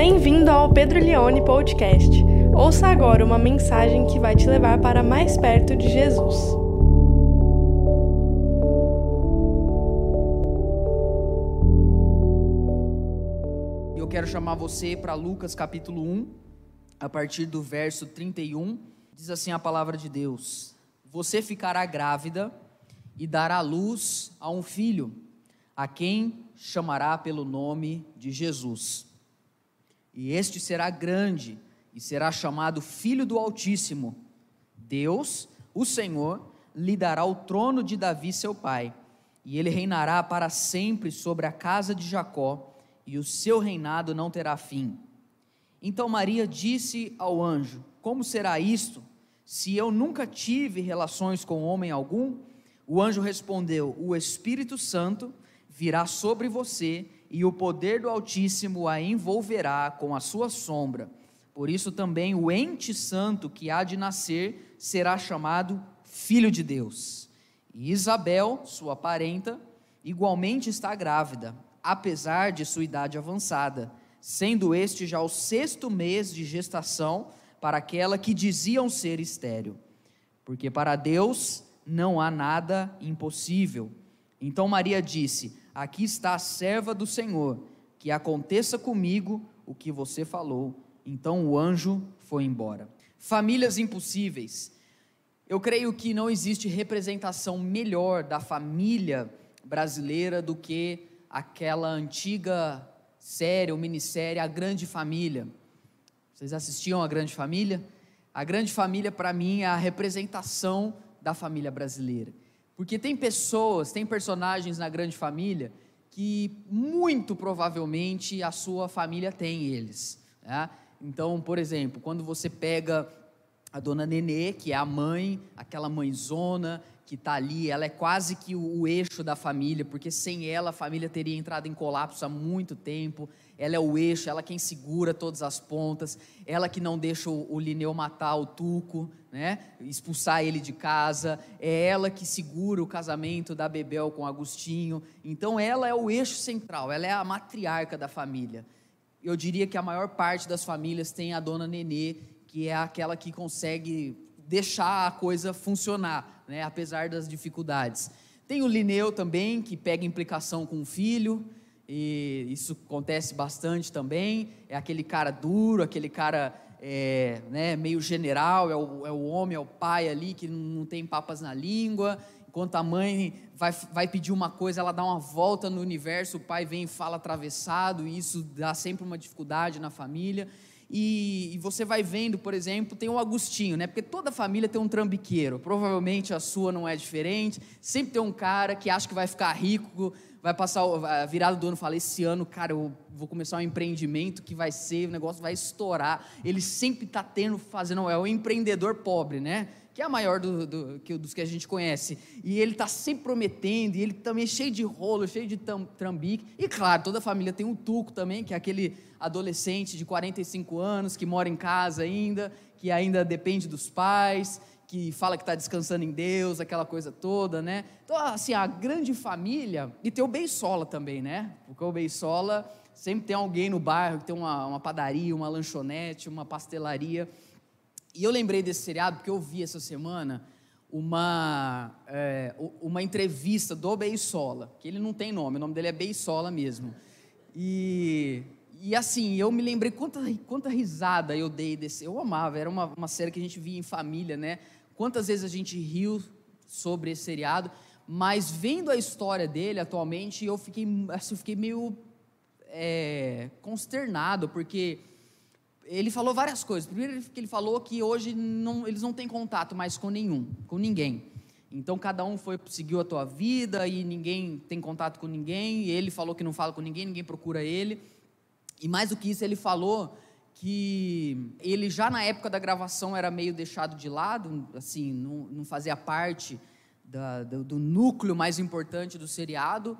Bem-vindo ao Pedro Leone Podcast. Ouça agora uma mensagem que vai te levar para mais perto de Jesus. Eu quero chamar você para Lucas capítulo 1, a partir do verso 31. Diz assim a palavra de Deus: Você ficará grávida e dará luz a um filho, a quem chamará pelo nome de Jesus. E este será grande e será chamado Filho do Altíssimo. Deus, o Senhor, lhe dará o trono de Davi, seu pai, e ele reinará para sempre sobre a casa de Jacó, e o seu reinado não terá fim. Então Maria disse ao anjo: Como será isto, se eu nunca tive relações com homem algum? O anjo respondeu: O Espírito Santo virá sobre você e o poder do Altíssimo a envolverá com a sua sombra. Por isso também o ente santo que há de nascer será chamado Filho de Deus. E Isabel, sua parenta, igualmente está grávida, apesar de sua idade avançada, sendo este já o sexto mês de gestação para aquela que diziam ser estéril. Porque para Deus não há nada impossível. Então Maria disse: Aqui está a serva do Senhor, que aconteça comigo o que você falou. Então o anjo foi embora. Famílias impossíveis. Eu creio que não existe representação melhor da família brasileira do que aquela antiga série ou minissérie A Grande Família. Vocês assistiam A Grande Família? A Grande Família, para mim, é a representação da família brasileira. Porque tem pessoas, tem personagens na grande família que muito provavelmente a sua família tem eles. Né? Então, por exemplo, quando você pega a dona Nenê, que é a mãe, aquela mãezona que está ali, ela é quase que o, o, eixo da família, porque sem ela a família teria entrado em colapso há muito tempo. Ela é o eixo, ela quem segura todas as pontas, ela que não deixa o, o Lineu matar o Tuco, né? expulsar ele de casa, é ela que segura o casamento da Bebel com Agostinho. Então ela é o eixo central, ela é a matriarca da família. Eu diria que a maior parte das famílias tem a dona Nenê, que é aquela que consegue deixar a coisa funcionar né, apesar das dificuldades. Tem o Lineu também, que pega implicação com o filho, e isso acontece bastante também. É aquele cara duro, aquele cara é, né, meio general, é o, é o homem, é o pai ali que não tem papas na língua. Enquanto a mãe vai, vai pedir uma coisa, ela dá uma volta no universo, o pai vem e fala atravessado, e isso dá sempre uma dificuldade na família. E, e, você vai vendo, por exemplo, tem o Agostinho, né? Porque toda família tem um trambiqueiro. Provavelmente a sua não é diferente. Sempre tem um cara que acha que vai ficar rico, vai passar a virada do ano fala: esse ano, cara, eu vou começar um empreendimento que vai ser, o negócio vai estourar. Ele sempre está tendo, fazendo, é o empreendedor pobre, né? Que é a maior do, do, que, dos que a gente conhece. E ele está sempre prometendo, e ele também é cheio de rolo, cheio de trambique. E claro, toda a família tem um tuco também, que é aquele adolescente de 45 anos que mora em casa ainda, que ainda depende dos pais, que fala que está descansando em Deus, aquela coisa toda, né? Então, assim, a grande família, e tem o Beisola também, né? Porque o Beisola sempre tem alguém no bairro que tem uma, uma padaria, uma lanchonete, uma pastelaria. E eu lembrei desse seriado porque eu vi essa semana uma, é, uma entrevista do Beisola, que ele não tem nome, o nome dele é Beisola mesmo. E, e assim, eu me lembrei quanta, quanta risada eu dei desse. Eu amava, era uma, uma série que a gente via em família, né? Quantas vezes a gente riu sobre esse seriado, mas vendo a história dele atualmente, eu fiquei, assim, eu fiquei meio é, consternado, porque ele falou várias coisas. Primeiro que ele falou que hoje não, eles não têm contato mais com nenhum, com ninguém. Então cada um foi seguiu a tua vida e ninguém tem contato com ninguém. E ele falou que não fala com ninguém, ninguém procura ele. E mais do que isso, ele falou que ele já na época da gravação era meio deixado de lado, assim, não, não fazia parte da, do, do núcleo mais importante do seriado.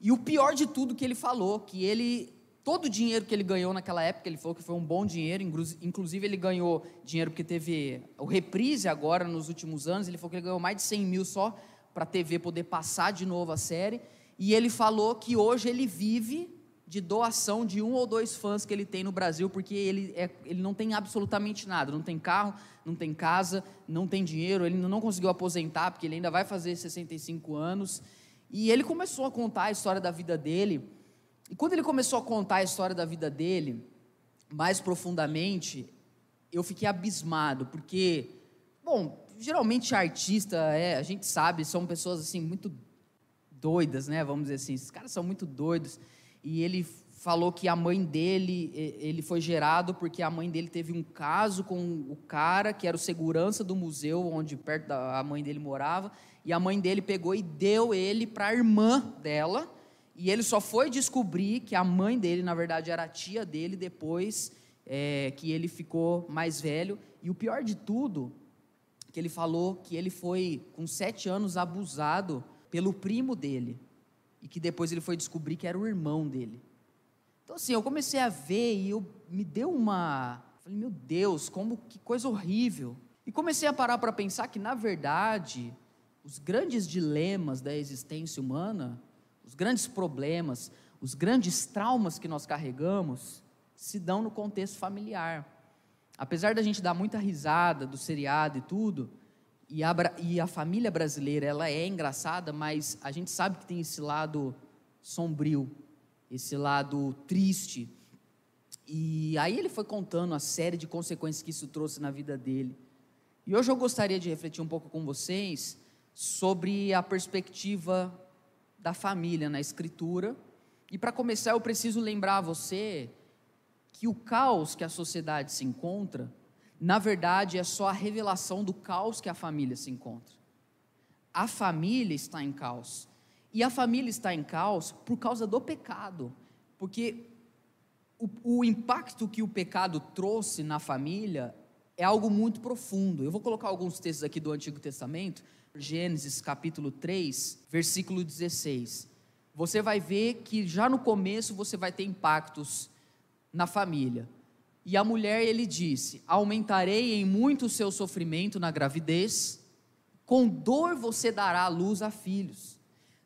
E o pior de tudo que ele falou, que ele todo o dinheiro que ele ganhou naquela época, ele falou que foi um bom dinheiro, inclusive ele ganhou dinheiro porque teve o reprise agora nos últimos anos, ele falou que ele ganhou mais de 100 mil só para a TV poder passar de novo a série, e ele falou que hoje ele vive de doação de um ou dois fãs que ele tem no Brasil, porque ele, é, ele não tem absolutamente nada, não tem carro, não tem casa, não tem dinheiro, ele não conseguiu aposentar, porque ele ainda vai fazer 65 anos. E ele começou a contar a história da vida dele. E quando ele começou a contar a história da vida dele, mais profundamente, eu fiquei abismado, porque, bom, geralmente artista, é, a gente sabe, são pessoas assim muito doidas, né? Vamos dizer assim, esses caras são muito doidos. E ele falou que a mãe dele, ele foi gerado porque a mãe dele teve um caso com o cara que era o segurança do museu onde perto da mãe dele morava, e a mãe dele pegou e deu ele para a irmã dela, e ele só foi descobrir que a mãe dele, na verdade, era a tia dele depois é, que ele ficou mais velho. E o pior de tudo, que ele falou que ele foi, com sete anos, abusado pelo primo dele e que depois ele foi descobrir que era o irmão dele. Então assim, eu comecei a ver e eu me deu uma, falei, meu Deus, como que coisa horrível. E comecei a parar para pensar que na verdade, os grandes dilemas da existência humana, os grandes problemas, os grandes traumas que nós carregamos se dão no contexto familiar. Apesar da gente dar muita risada do seriado e tudo, e a, e a família brasileira, ela é engraçada, mas a gente sabe que tem esse lado sombrio, esse lado triste. E aí ele foi contando a série de consequências que isso trouxe na vida dele. E hoje eu gostaria de refletir um pouco com vocês sobre a perspectiva da família na escritura. E para começar, eu preciso lembrar a você que o caos que a sociedade se encontra na verdade, é só a revelação do caos que a família se encontra. A família está em caos. E a família está em caos por causa do pecado. Porque o, o impacto que o pecado trouxe na família é algo muito profundo. Eu vou colocar alguns textos aqui do Antigo Testamento, Gênesis capítulo 3, versículo 16. Você vai ver que já no começo você vai ter impactos na família. E a mulher ele disse: Aumentarei em muito o seu sofrimento na gravidez, com dor você dará luz a filhos.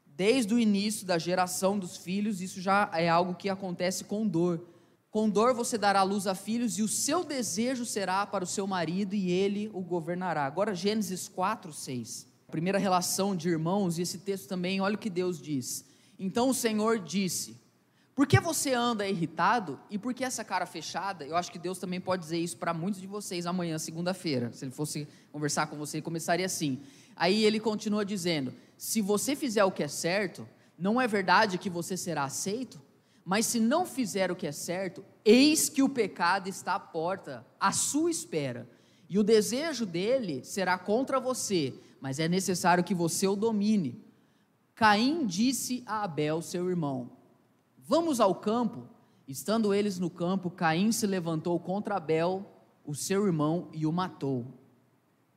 Desde o início da geração dos filhos, isso já é algo que acontece com dor. Com dor você dará luz a filhos, e o seu desejo será para o seu marido, e ele o governará. Agora, Gênesis 4, 6. Primeira relação de irmãos, e esse texto também, olha o que Deus diz. Então o Senhor disse: por que você anda irritado e por que essa cara fechada? Eu acho que Deus também pode dizer isso para muitos de vocês amanhã, segunda-feira. Se ele fosse conversar com você, começaria assim. Aí ele continua dizendo: Se você fizer o que é certo, não é verdade que você será aceito? Mas se não fizer o que é certo, eis que o pecado está à porta, à sua espera. E o desejo dele será contra você, mas é necessário que você o domine. Caim disse a Abel, seu irmão: Vamos ao campo. Estando eles no campo, Caim se levantou contra Abel, o seu irmão, e o matou.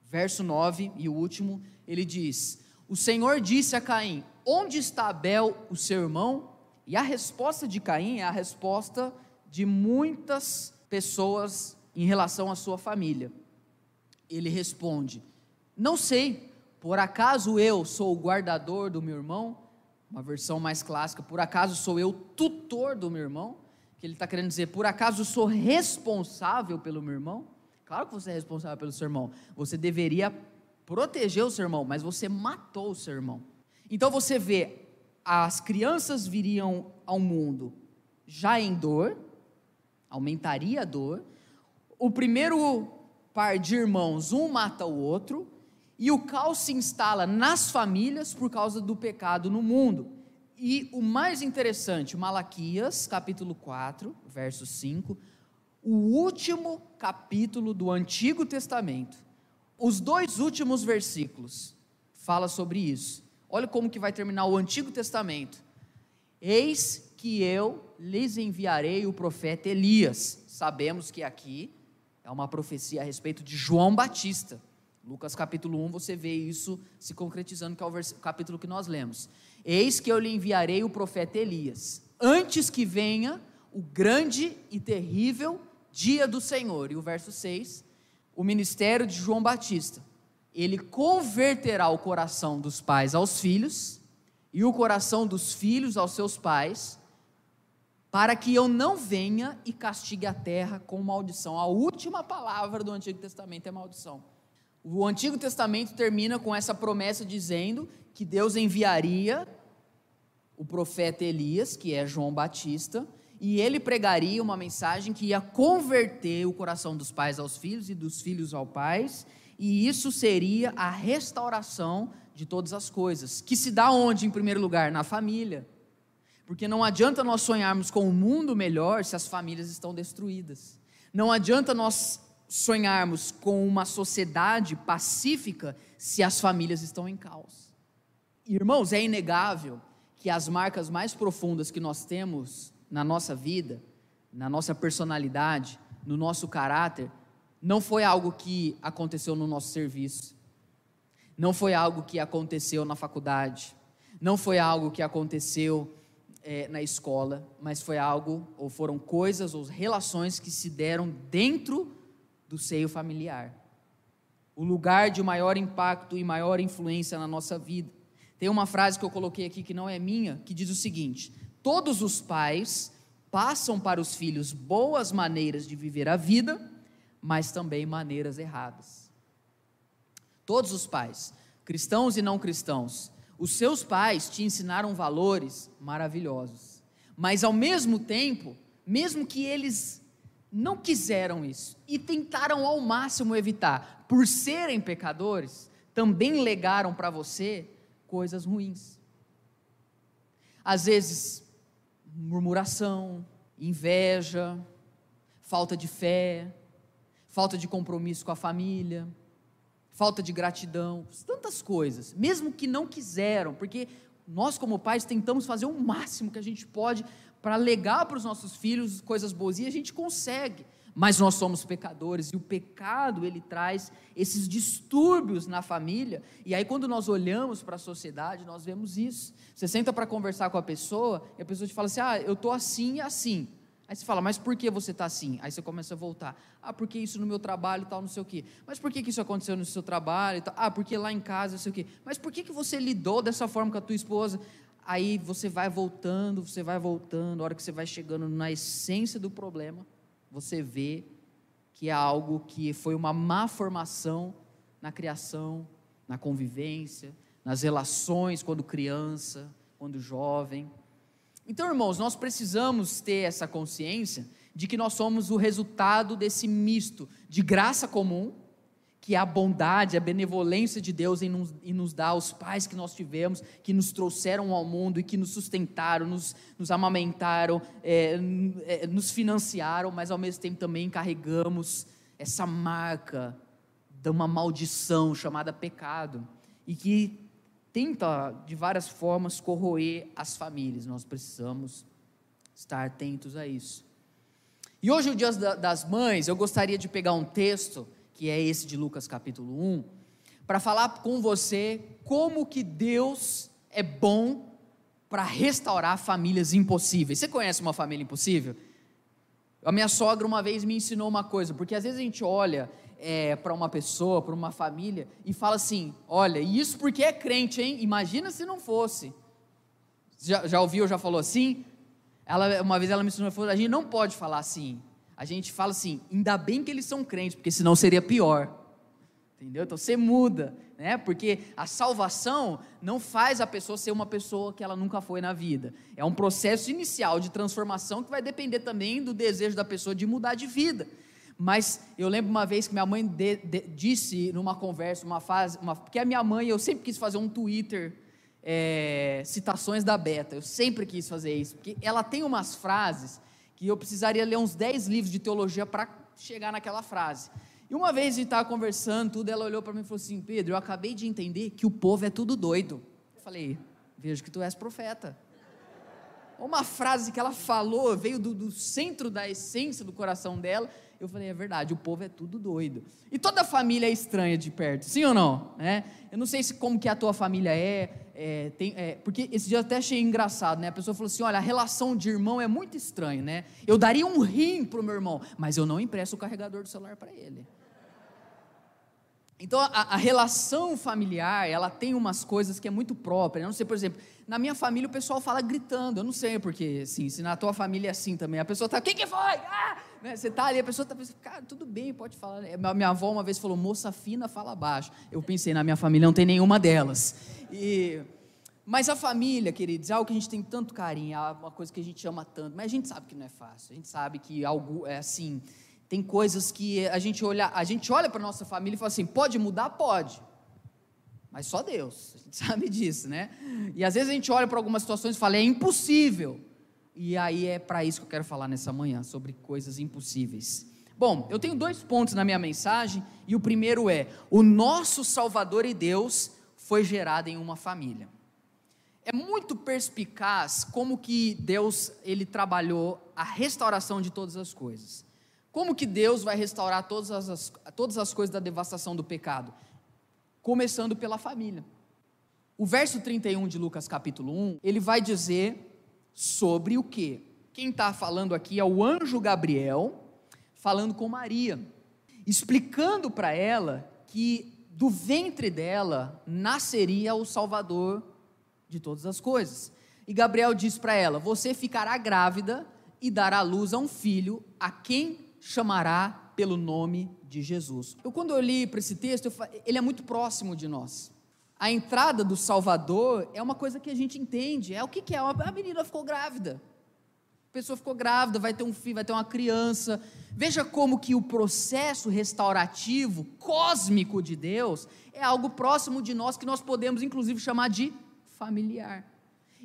Verso 9 e o último, ele diz: O Senhor disse a Caim: Onde está Abel, o seu irmão? E a resposta de Caim é a resposta de muitas pessoas em relação à sua família. Ele responde: Não sei, por acaso eu sou o guardador do meu irmão? Uma versão mais clássica, por acaso sou eu tutor do meu irmão? Que ele está querendo dizer, por acaso sou responsável pelo meu irmão? Claro que você é responsável pelo seu irmão. Você deveria proteger o seu irmão, mas você matou o seu irmão. Então você vê, as crianças viriam ao mundo já em dor, aumentaria a dor. O primeiro par de irmãos, um mata o outro, e o caos se instala nas famílias por causa do pecado no mundo. E o mais interessante, Malaquias, capítulo 4, verso 5, o último capítulo do Antigo Testamento. Os dois últimos versículos fala sobre isso. Olha como que vai terminar o Antigo Testamento. Eis que eu lhes enviarei o profeta Elias. Sabemos que aqui é uma profecia a respeito de João Batista. Lucas capítulo 1, você vê isso se concretizando, que é o, capítulo que nós lemos. Eis que eu lhe enviarei o profeta Elias, antes que venha o grande e terrível dia do Senhor. E o verso 6, o ministério de João Batista. Ele converterá o coração dos pais aos filhos, e o coração dos filhos aos seus pais, para que eu não venha e castigue a terra com maldição. A última palavra do Antigo Testamento é maldição. O Antigo Testamento termina com essa promessa dizendo que Deus enviaria o profeta Elias, que é João Batista, e ele pregaria uma mensagem que ia converter o coração dos pais aos filhos e dos filhos aos pais, e isso seria a restauração de todas as coisas, que se dá onde em primeiro lugar? Na família. Porque não adianta nós sonharmos com um mundo melhor se as famílias estão destruídas. Não adianta nós sonharmos com uma sociedade pacífica se as famílias estão em caos. Irmãos, é inegável que as marcas mais profundas que nós temos na nossa vida, na nossa personalidade, no nosso caráter, não foi algo que aconteceu no nosso serviço, não foi algo que aconteceu na faculdade, não foi algo que aconteceu é, na escola, mas foi algo, ou foram coisas, ou relações que se deram dentro do seio familiar. O lugar de maior impacto e maior influência na nossa vida. Tem uma frase que eu coloquei aqui que não é minha, que diz o seguinte: Todos os pais passam para os filhos boas maneiras de viver a vida, mas também maneiras erradas. Todos os pais, cristãos e não cristãos, os seus pais te ensinaram valores maravilhosos, mas ao mesmo tempo, mesmo que eles não quiseram isso e tentaram ao máximo evitar, por serem pecadores, também legaram para você coisas ruins. Às vezes, murmuração, inveja, falta de fé, falta de compromisso com a família, falta de gratidão, tantas coisas, mesmo que não quiseram, porque nós, como pais, tentamos fazer o máximo que a gente pode para legar para os nossos filhos coisas boas, e a gente consegue, mas nós somos pecadores, e o pecado, ele traz esses distúrbios na família, e aí quando nós olhamos para a sociedade, nós vemos isso, você senta para conversar com a pessoa, e a pessoa te fala assim, ah, eu estou assim e assim, Aí você fala, mas por que você está assim? Aí você começa a voltar. Ah, porque isso no meu trabalho e tal, não sei o quê. Mas por que, que isso aconteceu no seu trabalho e tal? Ah, porque lá em casa, não sei o quê. Mas por que, que você lidou dessa forma com a tua esposa? Aí você vai voltando, você vai voltando. A hora que você vai chegando na essência do problema, você vê que é algo que foi uma má formação na criação, na convivência, nas relações quando criança, quando jovem. Então, irmãos, nós precisamos ter essa consciência de que nós somos o resultado desse misto de graça comum, que a bondade, a benevolência de Deus em nos, em nos dar os pais que nós tivemos, que nos trouxeram ao mundo e que nos sustentaram, nos, nos amamentaram, é, é, nos financiaram, mas ao mesmo tempo também carregamos essa marca de uma maldição chamada pecado, e que tenta de várias formas corroer as famílias. Nós precisamos estar atentos a isso. E hoje, o Dia das Mães, eu gostaria de pegar um texto, que é esse de Lucas capítulo 1, para falar com você como que Deus é bom para restaurar famílias impossíveis. Você conhece uma família impossível? A minha sogra uma vez me ensinou uma coisa, porque às vezes a gente olha é, para uma pessoa, para uma família, e fala assim: olha, isso porque é crente, hein? Imagina se não fosse. Já, já ouviu, já falou assim? Ela, uma vez ela me ensinou, falou, a gente não pode falar assim. A gente fala assim, ainda bem que eles são crentes, porque senão seria pior. Entendeu? Então você muda, né? Porque a salvação não faz a pessoa ser uma pessoa que ela nunca foi na vida. É um processo inicial de transformação que vai depender também do desejo da pessoa de mudar de vida. Mas eu lembro uma vez que minha mãe de, de, disse numa conversa, uma fase, uma, porque a minha mãe, eu sempre quis fazer um Twitter, é, citações da Beta, eu sempre quis fazer isso, porque ela tem umas frases que eu precisaria ler uns 10 livros de teologia para chegar naquela frase. E uma vez a gente estava conversando, tudo, ela olhou para mim e falou assim: Pedro, eu acabei de entender que o povo é tudo doido. Eu falei: Vejo que tu és profeta. Uma frase que ela falou veio do, do centro da essência do coração dela eu falei, é verdade, o povo é tudo doido. E toda família é estranha de perto, sim ou não? É? Eu não sei se como que a tua família é, é, tem, é, porque esse dia eu até achei engraçado, né? A pessoa falou assim, olha, a relação de irmão é muito estranha, né? Eu daria um rim pro meu irmão, mas eu não empresto o carregador do celular para ele. Então, a, a, relação familiar, ela tem umas coisas que é muito própria. Eu não sei, por exemplo, na minha família o pessoal fala gritando. Eu não sei porque, assim, se na tua família é assim também. A pessoa está, quem que foi? Ah! Né? Você está ali, a pessoa está pensando, cara, tudo bem, pode falar. Minha avó uma vez falou, moça fina, fala baixo. Eu pensei, na minha família não tem nenhuma delas. E... Mas a família, queridos, é algo que a gente tem tanto carinho, é uma coisa que a gente ama tanto. Mas a gente sabe que não é fácil. A gente sabe que algo é assim tem coisas que a gente olha, a gente olha para nossa família e fala assim: pode mudar? Pode. Mas só Deus, a gente sabe disso, né? E às vezes a gente olha para algumas situações e fala: é impossível. E aí é para isso que eu quero falar nessa manhã, sobre coisas impossíveis. Bom, eu tenho dois pontos na minha mensagem, e o primeiro é: o nosso Salvador e Deus foi gerado em uma família. É muito perspicaz como que Deus ele trabalhou a restauração de todas as coisas. Como que Deus vai restaurar todas as, todas as coisas da devastação do pecado? Começando pela família. O verso 31 de Lucas capítulo 1, ele vai dizer sobre o que? Quem está falando aqui é o anjo Gabriel, falando com Maria, explicando para ela que do ventre dela nasceria o Salvador de todas as coisas. E Gabriel diz para ela: Você ficará grávida e dará luz a um filho, a quem chamará pelo nome de Jesus. Eu, quando eu li para esse texto, eu, ele é muito próximo de nós. A entrada do Salvador é uma coisa que a gente entende. É o que, que é? A menina ficou grávida. A pessoa ficou grávida, vai ter um filho, vai ter uma criança. Veja como que o processo restaurativo cósmico de Deus é algo próximo de nós que nós podemos inclusive chamar de familiar.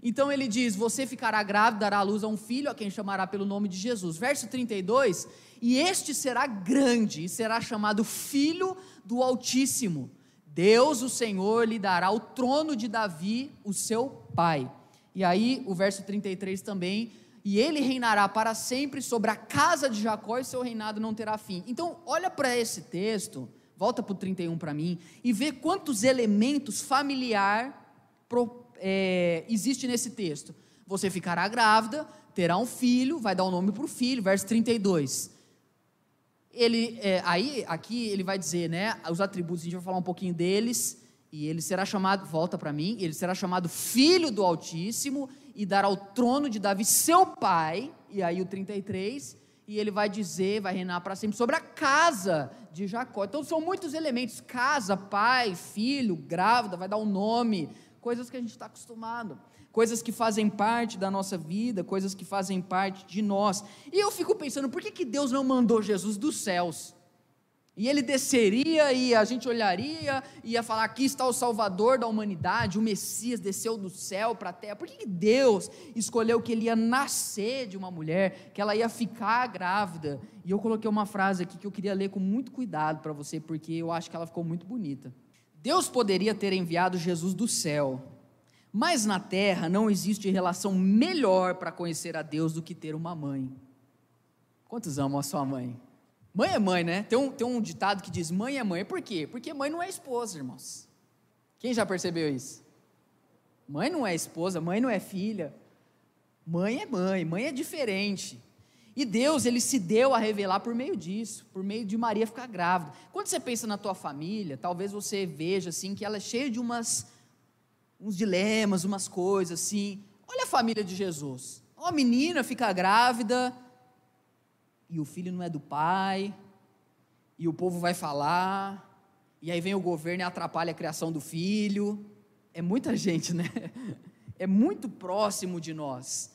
Então ele diz: Você ficará grávida, dará à luz a um filho, a quem chamará pelo nome de Jesus. Verso 32: E este será grande, e será chamado Filho do Altíssimo. Deus, o Senhor, lhe dará o trono de Davi, o seu pai. E aí, o verso 33 também. E ele reinará para sempre sobre a casa de Jacó, e seu reinado não terá fim. Então, olha para esse texto, volta para o 31 para mim, e vê quantos elementos familiar é, existe nesse texto? Você ficará grávida, terá um filho, vai dar o um nome para o filho, verso 32. Ele, é, aí, aqui ele vai dizer, né, os atributos, a gente vai falar um pouquinho deles, e ele será chamado, volta para mim, ele será chamado Filho do Altíssimo, e dará o trono de Davi, seu pai, e aí o 33, e ele vai dizer, vai reinar para sempre sobre a casa de Jacó. Então são muitos elementos: casa, pai, filho, grávida, vai dar um nome, coisas que a gente está acostumado, coisas que fazem parte da nossa vida, coisas que fazem parte de nós. E eu fico pensando, por que, que Deus não mandou Jesus dos céus? E ele desceria e a gente olharia e ia falar: aqui está o Salvador da humanidade, o Messias desceu do céu para a terra. Por que, que Deus escolheu que ele ia nascer de uma mulher, que ela ia ficar grávida? E eu coloquei uma frase aqui que eu queria ler com muito cuidado para você, porque eu acho que ela ficou muito bonita. Deus poderia ter enviado Jesus do céu, mas na terra não existe relação melhor para conhecer a Deus do que ter uma mãe. Quantos amam a sua mãe? Mãe é mãe, né? Tem um, tem um ditado que diz mãe é mãe. Por quê? Porque mãe não é esposa, irmãos. Quem já percebeu isso? Mãe não é esposa, mãe não é filha. Mãe é mãe, mãe é diferente. E Deus, ele se deu a revelar por meio disso, por meio de Maria ficar grávida. Quando você pensa na tua família, talvez você veja assim que ela é cheia de umas uns dilemas, umas coisas assim. Olha a família de Jesus. Uma menina fica grávida e o filho não é do pai, e o povo vai falar, e aí vem o governo e atrapalha a criação do filho. É muita gente, né? É muito próximo de nós.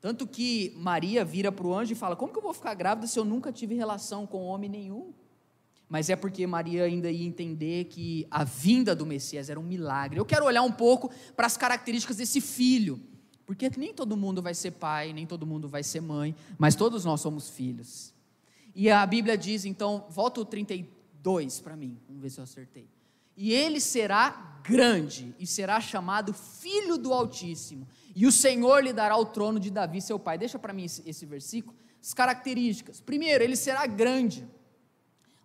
Tanto que Maria vira para o anjo e fala: Como que eu vou ficar grávida se eu nunca tive relação com homem nenhum? Mas é porque Maria ainda ia entender que a vinda do Messias era um milagre. Eu quero olhar um pouco para as características desse filho, porque nem todo mundo vai ser pai, nem todo mundo vai ser mãe, mas todos nós somos filhos. E a Bíblia diz, então, volta o 32 para mim, vamos ver se eu acertei. E ele será grande e será chamado Filho do Altíssimo e o Senhor lhe dará o trono de Davi, seu pai. Deixa para mim esse, esse versículo. As características. Primeiro, ele será grande.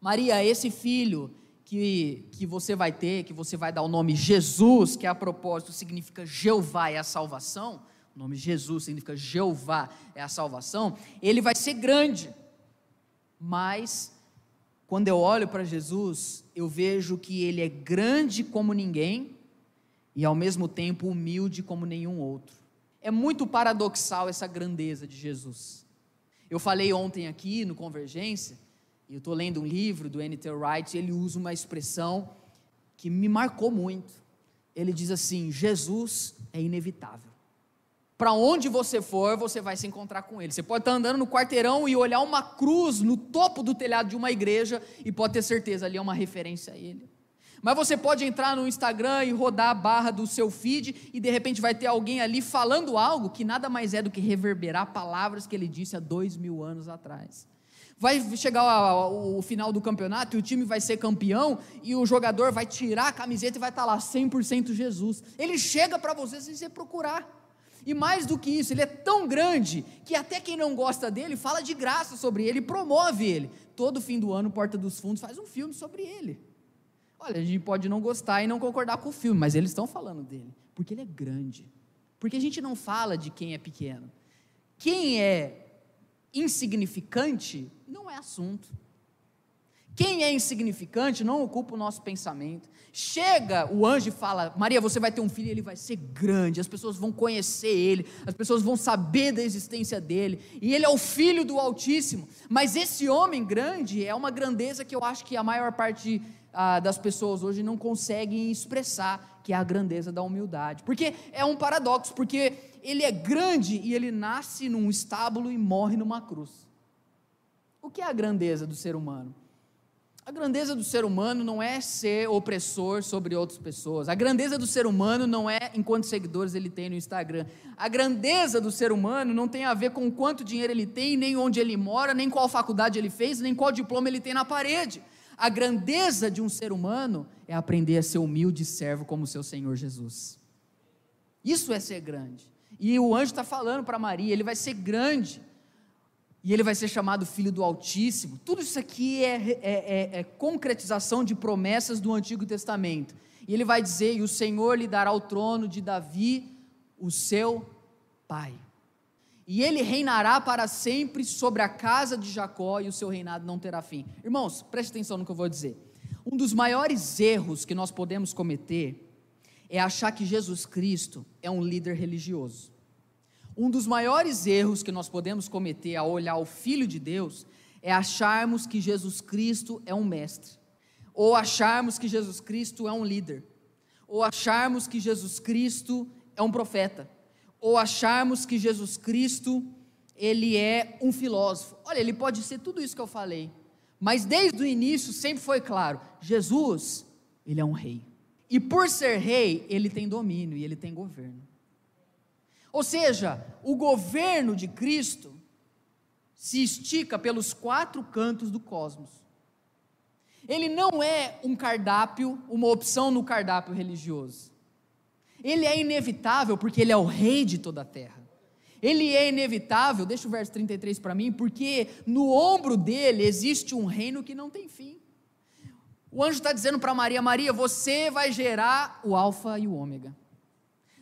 Maria, esse filho que, que você vai ter, que você vai dar o nome Jesus, que a propósito significa Jeová é a salvação. O nome Jesus significa Jeová é a salvação. Ele vai ser grande, mas Quando eu olho para Jesus, eu vejo que ele é grande como ninguém e ao mesmo tempo humilde como nenhum outro. É muito paradoxal essa grandeza de Jesus. Eu falei ontem aqui no Convergência, eu estou lendo um livro do N.T. Wright, ele usa uma expressão que me marcou muito. Ele diz assim: Jesus é inevitável. Para onde você for, você vai se encontrar com ele. Você pode estar andando no quarteirão e olhar uma cruz no topo do telhado de uma igreja e pode ter certeza ali é uma referência a ele. Mas você pode entrar no Instagram e rodar a barra do seu feed e de repente vai ter alguém ali falando algo que nada mais é do que reverberar palavras que ele disse há dois mil anos atrás. Vai chegar o final do campeonato e o time vai ser campeão e o jogador vai tirar a camiseta e vai estar lá 100% Jesus. Ele chega para você sem você procurar. E mais do que isso, ele é tão grande que até quem não gosta dele fala de graça sobre ele, promove ele. Todo fim do ano, Porta dos Fundos faz um filme sobre ele. Olha, a gente pode não gostar e não concordar com o filme, mas eles estão falando dele, porque ele é grande. Porque a gente não fala de quem é pequeno. Quem é insignificante não é assunto. Quem é insignificante não ocupa o nosso pensamento. Chega o anjo e fala: Maria, você vai ter um filho e ele vai ser grande, as pessoas vão conhecer ele, as pessoas vão saber da existência dele, e ele é o filho do Altíssimo. Mas esse homem grande é uma grandeza que eu acho que a maior parte ah, das pessoas hoje não conseguem expressar, que é a grandeza da humildade. Porque é um paradoxo, porque ele é grande e ele nasce num estábulo e morre numa cruz. O que é a grandeza do ser humano? A grandeza do ser humano não é ser opressor sobre outras pessoas. A grandeza do ser humano não é em quantos seguidores ele tem no Instagram. A grandeza do ser humano não tem a ver com quanto dinheiro ele tem, nem onde ele mora, nem qual faculdade ele fez, nem qual diploma ele tem na parede. A grandeza de um ser humano é aprender a ser humilde servo como seu Senhor Jesus. Isso é ser grande. E o anjo está falando para Maria: ele vai ser grande e ele vai ser chamado Filho do Altíssimo. Tudo isso aqui é, é, é, é, concretização de promessas do Antigo Testamento. E ele vai dizer: E o Senhor lhe dará o trono de Davi, o seu pai. E ele reinará para sempre sobre a casa de Jacó, e o seu reinado não terá fim. Irmãos, preste atenção no que eu vou dizer. Um dos maiores erros que nós podemos cometer é achar que Jesus Cristo é um líder religioso. Um dos maiores erros que nós podemos cometer ao olhar o Filho de Deus é acharmos que Jesus Cristo é um mestre, ou acharmos que Jesus Cristo é um líder, ou acharmos que Jesus Cristo é um profeta, ou acharmos que Jesus Cristo ele é um filósofo. Olha, ele pode ser tudo isso que eu falei, mas desde o início sempre foi claro: Jesus, ele é um rei. E por ser rei, ele tem domínio e ele tem governo. Ou seja, o governo de Cristo se estica pelos quatro cantos do cosmos. Ele não é um cardápio, uma opção no cardápio religioso. Ele é inevitável porque ele é o rei de toda a terra. Ele é inevitável, deixa o verso 33 para mim, porque no ombro dele existe um reino que não tem fim. O anjo está dizendo para Maria: Maria, você vai gerar o Alfa e o Ômega.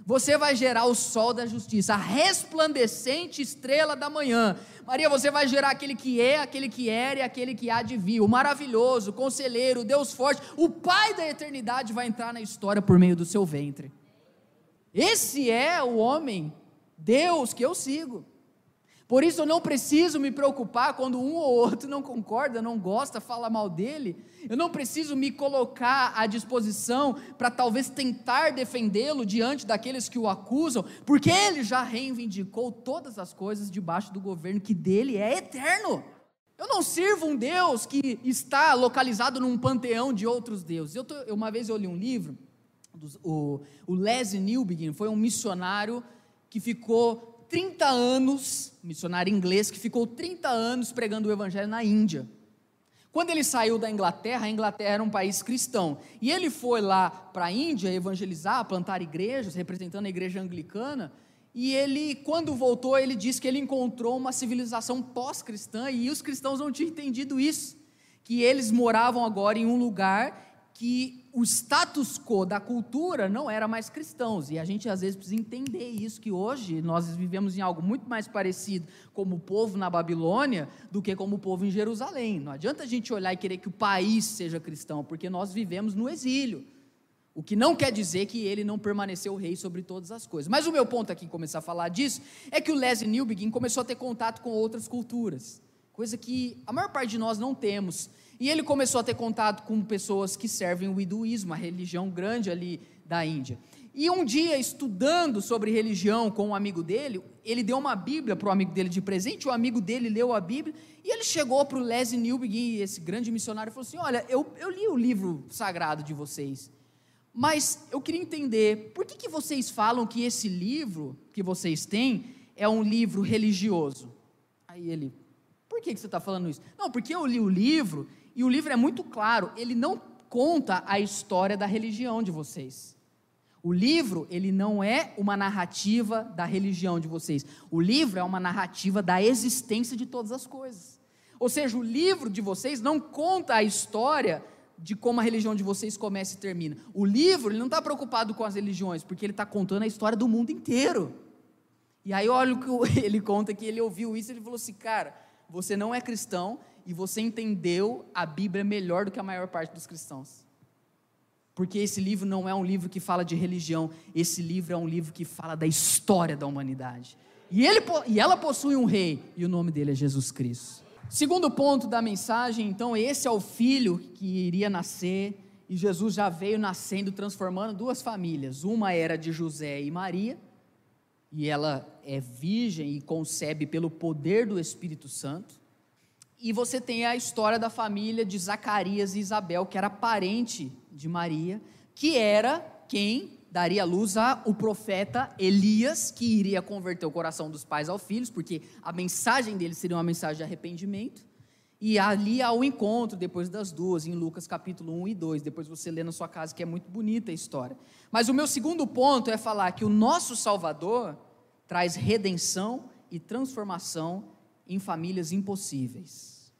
Você vai gerar o sol da justiça, a resplandecente estrela da manhã. Maria, você vai gerar aquele que é, aquele que era e aquele que há de vir. O maravilhoso, o conselheiro, o Deus forte, o Pai da eternidade vai entrar na história por meio do seu ventre. Esse é o homem, Deus que eu sigo. Por isso eu não preciso me preocupar quando um ou outro não concorda, não gosta, fala mal dele. Eu não preciso me colocar à disposição para talvez tentar defendê-lo diante daqueles que o acusam, porque ele já reivindicou todas as coisas debaixo do governo que dele é eterno. Eu não sirvo um Deus que está localizado num panteão de outros deuses. Eu tô, uma vez eu li um livro, o, o Leslie Newbegin foi um missionário que ficou 30 anos, missionário inglês, que ficou 30 anos pregando o evangelho na Índia. Quando ele saiu da Inglaterra, a Inglaterra era um país cristão, e ele foi lá para a Índia evangelizar, plantar igrejas, representando a igreja anglicana, e ele, quando voltou, ele disse que ele encontrou uma civilização pós-cristã, e os cristãos não tinham entendido isso, que eles moravam agora em um lugar que o status quo da cultura não era mais cristãos. E a gente às vezes precisa entender isso, que hoje nós vivemos em algo muito mais parecido como o povo na Babilônia do que como o povo em Jerusalém. Não adianta a gente olhar e querer que o país seja cristão, porque nós vivemos no exílio. O que não quer dizer que ele não permaneceu rei sobre todas as coisas. Mas o meu ponto aqui, começar a falar disso, é que o Leslie Newbegin começou a ter contato com outras culturas, coisa que a maior parte de nós não temos. E ele começou a ter contato com pessoas que servem o hinduísmo, a religião grande ali da Índia. E um dia, estudando sobre religião com um amigo dele, ele deu uma Bíblia para o amigo dele de presente, o amigo dele leu a Bíblia, e ele chegou para o Leslie Newbegin, esse grande missionário, e falou assim: Olha, eu, eu li o livro sagrado de vocês, mas eu queria entender, por que, que vocês falam que esse livro que vocês têm é um livro religioso? Aí ele, por que, que você está falando isso? Não, porque eu li o livro e o livro é muito claro, ele não conta a história da religião de vocês. O livro, ele não é uma narrativa da religião de vocês. O livro é uma narrativa da existência de todas as coisas. Ou seja, o livro de vocês não conta a história de como a religião de vocês começa e termina. O livro, ele não está preocupado com as religiões, porque ele está contando a história do mundo inteiro. E aí, olha o que ele conta que ele ouviu isso, ele falou assim, cara, você não é cristão e você entendeu a Bíblia melhor do que a maior parte dos cristãos. Porque esse livro não é um livro que fala de religião, esse livro é um livro que fala da história da humanidade. E, ele, e ela possui um rei, e o nome dele é Jesus Cristo. Segundo ponto da mensagem, então, esse é o filho que iria nascer, e Jesus já veio nascendo, transformando duas famílias. Uma era de José e Maria, e ela é virgem e concebe pelo poder do Espírito Santo. E você tem a história da família de Zacarias e Isabel, que era parente de Maria, que era quem daria luz ao profeta Elias, que iria converter o coração dos pais aos filhos, porque a mensagem dele seria uma mensagem de arrependimento. E ali há o encontro depois das duas, em Lucas capítulo 1 e 2. Depois você lê na sua casa, que é muito bonita a história. Mas o meu segundo ponto é falar que o nosso Salvador traz redenção e transformação em famílias impossíveis.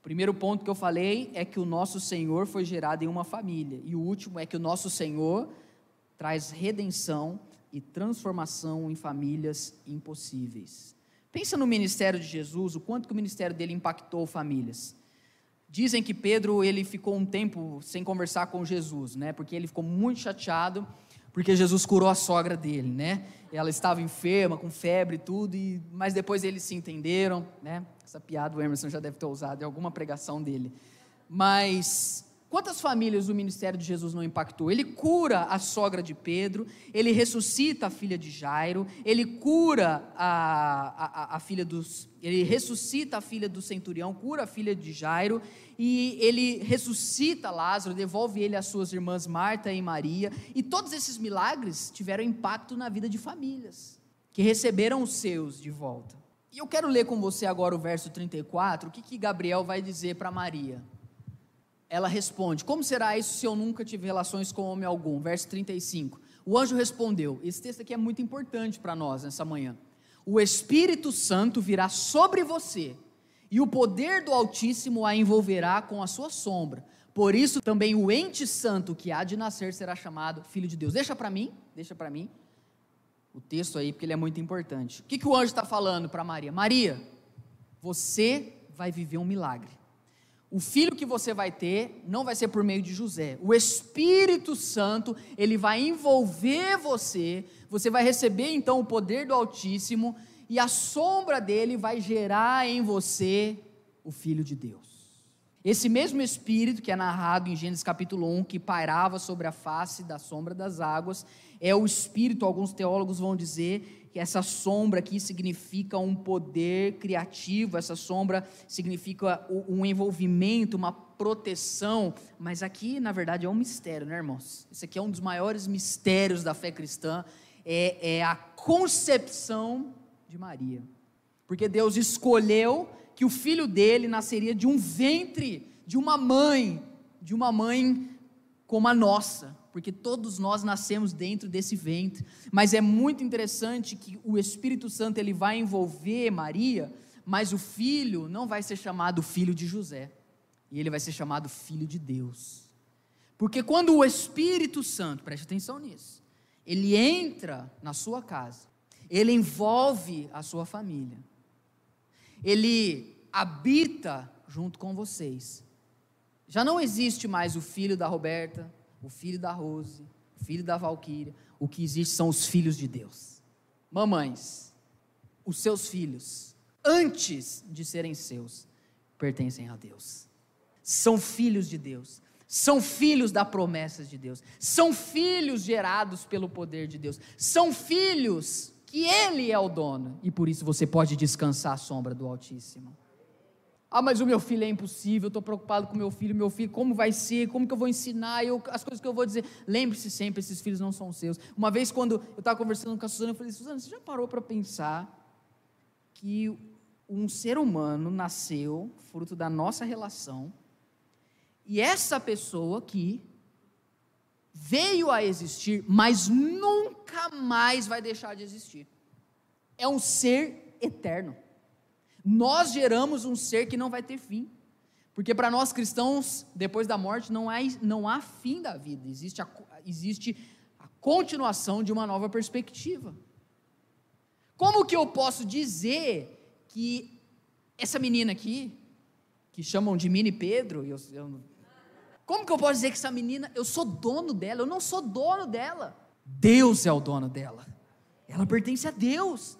O primeiro ponto que eu falei é que o nosso Senhor foi gerado em uma família. E o último é que o nosso Senhor traz redenção e transformação em famílias impossíveis. Pensa no ministério de Jesus, o quanto que o ministério dele impactou famílias. Dizem que Pedro ele ficou um tempo sem conversar com Jesus, né? Porque ele ficou muito chateado porque Jesus curou a sogra dele, né? Ela estava enferma, com febre e tudo, e, mas depois eles se entenderam, né? Essa piada o Emerson já deve ter usado em alguma pregação dele. Mas Quantas famílias o ministério de Jesus não impactou? Ele cura a sogra de Pedro, ele ressuscita a filha de Jairo, ele cura a, a, a, filha dos. Ele ressuscita a filha do centurião, cura a filha de Jairo, e ele ressuscita Lázaro, devolve ele às suas irmãs Marta e Maria. E todos esses milagres tiveram impacto na vida de famílias, que receberam os seus de volta. E eu quero ler com você agora o verso 34, o que, que Gabriel vai dizer para Maria ela responde: Como será isso se eu nunca tive relações com homem algum? Verso 35. O anjo respondeu: Esse texto aqui é muito importante para nós nessa manhã. O Espírito Santo virá sobre você, e o poder do Altíssimo a envolverá com a sua sombra. Por isso também o ente santo que há de nascer será chamado Filho de Deus. Deixa para mim, deixa para mim o texto aí, porque ele é muito importante. O que, que o anjo está falando para Maria? Maria, você vai viver um milagre. O filho que você vai ter não vai ser por meio de José. O Espírito Santo, ele vai envolver você. Você vai receber então o poder do Altíssimo e a sombra dele vai gerar em você o filho de Deus. Esse mesmo Espírito que é narrado em Gênesis capítulo 1, que pairava sobre a face da sombra das águas, é o Espírito, alguns teólogos vão dizer, que essa sombra aqui significa um poder criativo, essa sombra significa um envolvimento, uma proteção, mas aqui na verdade é um mistério, né, irmãos? Esse aqui é um dos maiores mistérios da fé cristã, é, é a concepção de Maria, porque Deus escolheu que o filho dele nasceria de um ventre, de uma mãe, de uma mãe como a nossa, porque todos nós nascemos dentro desse ventre. Mas é muito interessante que o Espírito Santo ele vai envolver Maria, mas o filho não vai ser chamado filho de José, e ele vai ser chamado filho de Deus. Porque quando o Espírito Santo, preste atenção nisso, ele entra na sua casa, ele envolve a sua família, ele habita junto com vocês. Já não existe mais o filho da Roberta, o filho da Rose, o filho da Valquíria. O que existe são os filhos de Deus. Mamães, os seus filhos, antes de serem seus, pertencem a Deus. São filhos de Deus. São filhos da promessas de Deus. São filhos gerados pelo poder de Deus. São filhos que Ele é o dono. E por isso você pode descansar à sombra do Altíssimo. Ah, mas o meu filho é impossível, estou preocupado com meu filho, meu filho, como vai ser, como que eu vou ensinar, eu, as coisas que eu vou dizer. Lembre-se sempre, esses filhos não são seus. Uma vez, quando eu estava conversando com a Suzana, eu falei, Suzana, você já parou para pensar que um ser humano nasceu fruto da nossa relação, e essa pessoa aqui veio a existir, mas nunca mais vai deixar de existir. É um ser eterno. Nós geramos um ser que não vai ter fim. Porque para nós cristãos, depois da morte, não há, não há fim da vida, existe a, existe a continuação de uma nova perspectiva. Como que eu posso dizer que essa menina aqui, que chamam de Mini Pedro, eu, eu, como que eu posso dizer que essa menina, eu sou dono dela? Eu não sou dono dela. Deus é o dono dela. Ela pertence a Deus.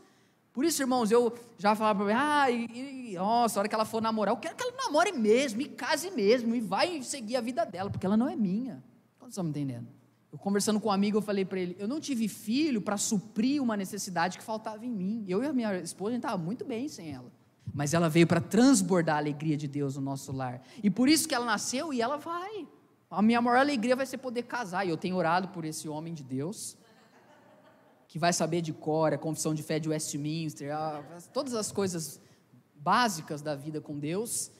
Por isso, irmãos, eu já falava para mim, ah, e, e, nossa, a hora que ela for namorar, eu quero que ela namore mesmo, e case mesmo, e vai seguir a vida dela, porque ela não é minha. Quantos estão me entendendo? Eu conversando com um amigo, eu falei para ele, eu não tive filho para suprir uma necessidade que faltava em mim. Eu e a minha esposa, a gente estava muito bem sem ela. Mas ela veio para transbordar a alegria de Deus no nosso lar. E por isso que ela nasceu e ela vai. A minha maior alegria vai ser poder casar. E eu tenho orado por esse homem de Deus que vai saber de cor, a confissão de fé de Westminster, a, todas as coisas básicas da vida com Deus.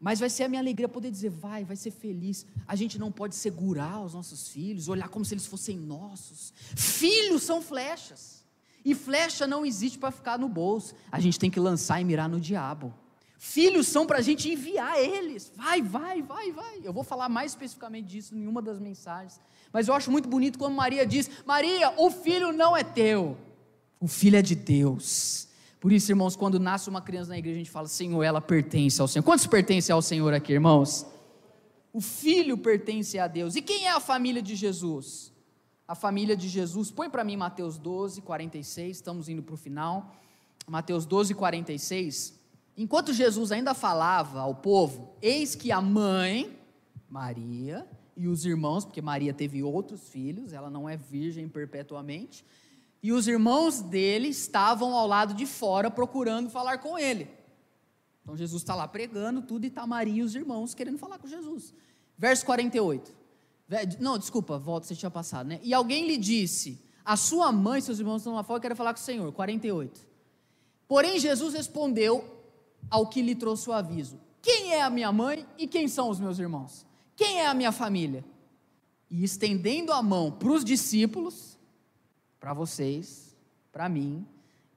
Mas vai ser a minha alegria poder dizer, vai, vai ser feliz. A gente não pode segurar os nossos filhos, olhar como se eles fossem nossos. Filhos são flechas. E flecha não existe para ficar no bolso. A gente tem que lançar e mirar no diabo. Filhos são para a gente enviar eles. Vai, vai, vai, vai. Eu vou falar mais especificamente disso em uma das mensagens. Mas eu acho muito bonito quando Maria diz: Maria, o filho não é teu, o filho é de Deus. Por isso, irmãos, quando nasce uma criança na igreja, a gente fala: Senhor, ela pertence ao Senhor. Quantos pertencem ao Senhor aqui, irmãos? O filho pertence a Deus. E quem é a família de Jesus? A família de Jesus, põe para mim Mateus 12, 46, estamos indo para o final. Mateus 12, 46. Enquanto Jesus ainda falava ao povo, eis que a mãe, Maria, e os irmãos, porque Maria teve outros filhos, ela não é virgem perpetuamente, e os irmãos dele estavam ao lado de fora procurando falar com ele. Então Jesus está lá pregando tudo e está Maria e os irmãos querendo falar com Jesus. Verso 48. Não, desculpa, volta, você tinha passado, né? E alguém lhe disse: A sua mãe e seus irmãos estão lá fora, eu quero falar com o Senhor. 48. Porém, Jesus respondeu: ao que lhe trouxe o aviso: Quem é a minha mãe e quem são os meus irmãos? Quem é a minha família? E estendendo a mão para os discípulos, para vocês, para mim,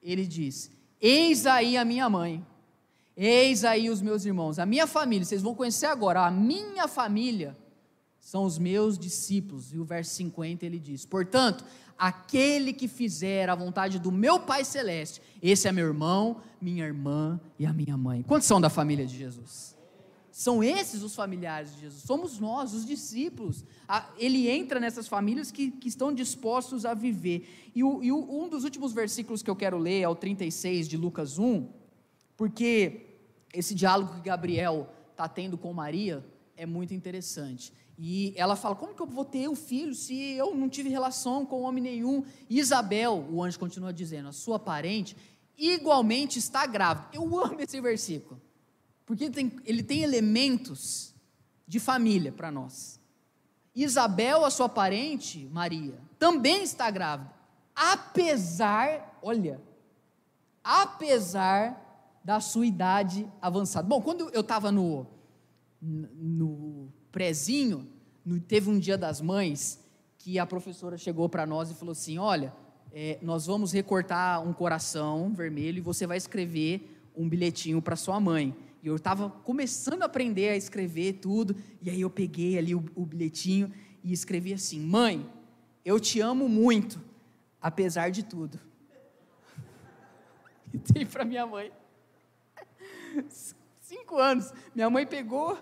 ele diz: Eis aí a minha mãe, eis aí os meus irmãos, a minha família, vocês vão conhecer agora, a minha família são os meus discípulos. E o verso 50 ele diz: Portanto, aquele que fizer a vontade do meu Pai Celeste, esse é meu irmão, minha irmã e a minha mãe. Quantos são da família de Jesus? São esses os familiares de Jesus, somos nós, os discípulos. Ele entra nessas famílias que, que estão dispostos a viver. E, o, e o, um dos últimos versículos que eu quero ler é o 36 de Lucas 1, porque esse diálogo que Gabriel está tendo com Maria é muito interessante. E ela fala: Como que eu vou ter um filho se eu não tive relação com homem nenhum? E Isabel, o anjo continua dizendo, a sua parente, igualmente está grávida. Eu amo esse versículo, porque ele tem, ele tem elementos de família para nós. Isabel, a sua parente, Maria, também está grávida, apesar, olha, apesar da sua idade avançada. Bom, quando eu estava no, no prezinho, no, teve um dia das mães que a professora chegou para nós e falou assim: Olha, é, nós vamos recortar um coração vermelho e você vai escrever um bilhetinho para sua mãe. E eu estava começando a aprender a escrever tudo. E aí eu peguei ali o, o bilhetinho e escrevi assim: Mãe, eu te amo muito, apesar de tudo. E dei para minha mãe. Cinco anos. Minha mãe pegou,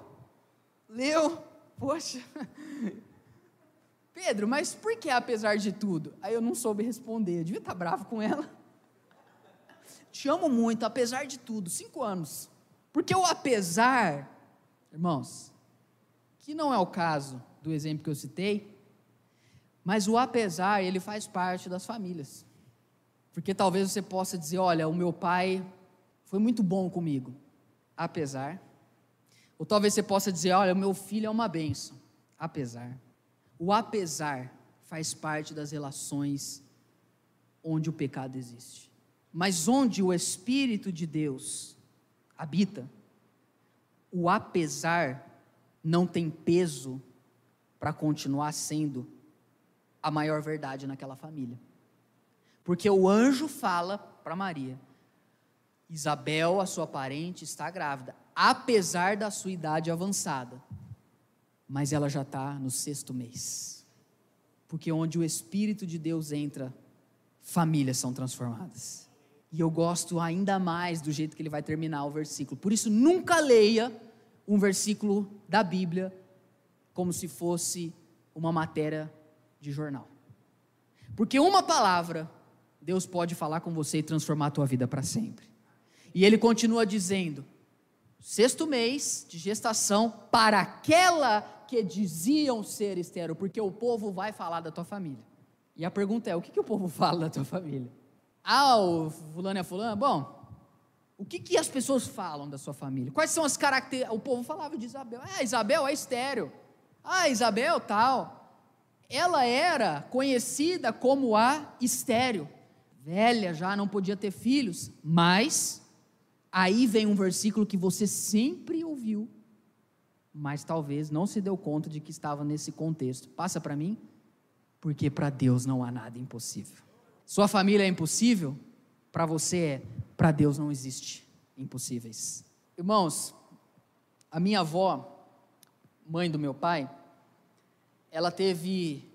leu, poxa. Pedro, mas por que apesar de tudo? Aí eu não soube responder. Eu devia estar bravo com ela. Te amo muito, apesar de tudo. Cinco anos. Porque o apesar, irmãos, que não é o caso do exemplo que eu citei, mas o apesar, ele faz parte das famílias. Porque talvez você possa dizer: olha, o meu pai foi muito bom comigo, apesar. Ou talvez você possa dizer: olha, o meu filho é uma benção, apesar. O apesar faz parte das relações onde o pecado existe. Mas onde o Espírito de Deus habita, o apesar não tem peso para continuar sendo a maior verdade naquela família. Porque o anjo fala para Maria: Isabel, a sua parente, está grávida, apesar da sua idade avançada, mas ela já está no sexto mês. Porque onde o Espírito de Deus entra, famílias são transformadas. E eu gosto ainda mais do jeito que ele vai terminar o versículo. Por isso, nunca leia um versículo da Bíblia como se fosse uma matéria de jornal. Porque uma palavra, Deus pode falar com você e transformar a tua vida para sempre. E ele continua dizendo: sexto mês de gestação para aquela que diziam ser estéreo, porque o povo vai falar da tua família. E a pergunta é: o que, que o povo fala da tua família? Ah, o fulano é fulano? Bom, o que, que as pessoas falam da sua família? Quais são as características? O povo falava de Isabel. Ah, Isabel é estéreo. Ah, Isabel tal ela era conhecida como a estéreo, velha já, não podia ter filhos, mas aí vem um versículo que você sempre ouviu, mas talvez não se deu conta de que estava nesse contexto. Passa para mim, porque para Deus não há nada impossível. Sua família é impossível, para você é, para Deus não existe impossíveis. Irmãos, a minha avó, mãe do meu pai, ela teve,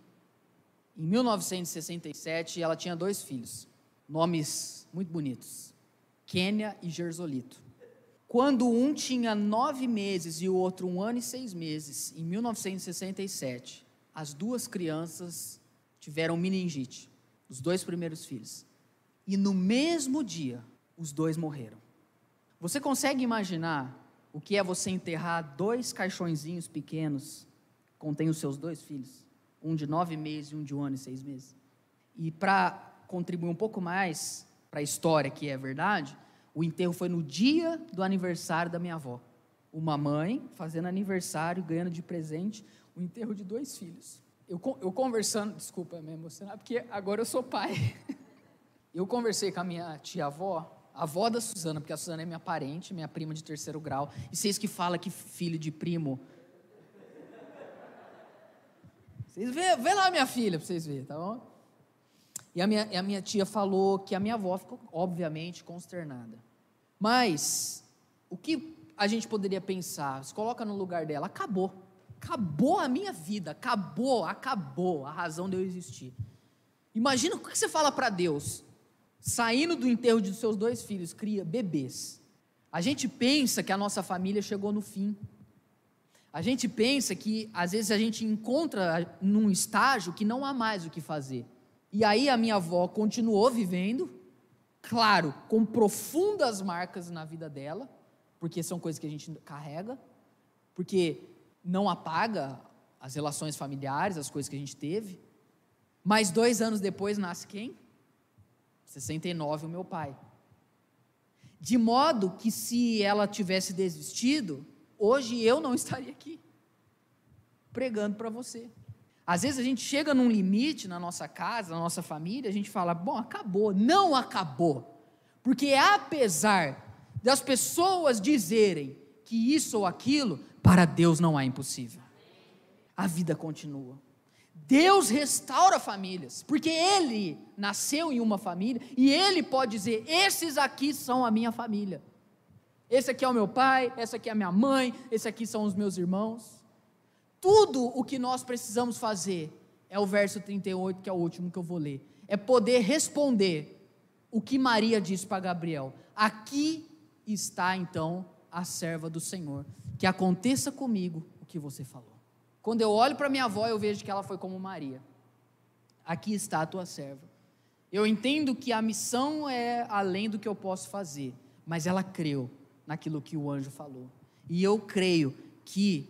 em 1967, ela tinha dois filhos, nomes muito bonitos, Quênia e Gerzolito. Quando um tinha nove meses e o outro um ano e seis meses, em 1967, as duas crianças tiveram meningite, os dois primeiros filhos. E no mesmo dia, os dois morreram. Você consegue imaginar o que é você enterrar dois caixõezinhos pequenos contém os seus dois filhos, um de nove meses e um de um ano e seis meses. E para contribuir um pouco mais para a história que é verdade, o enterro foi no dia do aniversário da minha avó. Uma mãe fazendo aniversário, ganhando de presente o enterro de dois filhos. Eu, eu conversando, desculpa me emocionar, porque agora eu sou pai. Eu conversei com a minha tia-avó, a avó da Suzana, porque a Suzana é minha parente, minha prima de terceiro grau. E vocês que falam que filho de primo vocês vê, vê lá minha filha para vocês verem, tá bom? E a minha, a minha tia falou que a minha avó ficou, obviamente, consternada. Mas, o que a gente poderia pensar? Se coloca no lugar dela, acabou. Acabou a minha vida, acabou, acabou a razão de eu existir. Imagina o que você fala para Deus, saindo do enterro de seus dois filhos, cria bebês. A gente pensa que a nossa família chegou no fim. A gente pensa que às vezes a gente encontra num estágio que não há mais o que fazer. E aí a minha avó continuou vivendo, claro, com profundas marcas na vida dela, porque são coisas que a gente carrega, porque não apaga as relações familiares, as coisas que a gente teve. Mas dois anos depois nasce quem? 69, o meu pai. De modo que se ela tivesse desistido, hoje eu não estaria aqui pregando para você. Às vezes a gente chega num limite na nossa casa, na nossa família, a gente fala: bom, acabou. Não acabou. Porque apesar das pessoas dizerem que isso ou aquilo, para Deus não há impossível. A vida continua. Deus restaura famílias, porque Ele nasceu em uma família e Ele pode dizer: esses aqui são a minha família. Esse aqui é o meu pai, essa aqui é a minha mãe, esse aqui são os meus irmãos. Tudo o que nós precisamos fazer é o verso 38, que é o último que eu vou ler. É poder responder o que Maria disse para Gabriel. Aqui está então a serva do Senhor. Que aconteça comigo o que você falou. Quando eu olho para minha avó, eu vejo que ela foi como Maria. Aqui está a tua serva. Eu entendo que a missão é além do que eu posso fazer, mas ela creu naquilo que o anjo falou. E eu creio que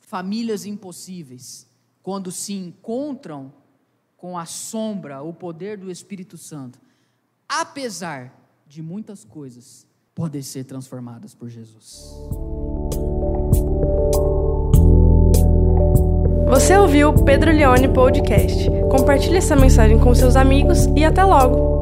famílias impossíveis, quando se encontram com a sombra, o poder do Espírito Santo, apesar de muitas coisas, podem ser transformadas por Jesus. Você ouviu o Pedro Leone Podcast. Compartilhe essa mensagem com seus amigos e até logo!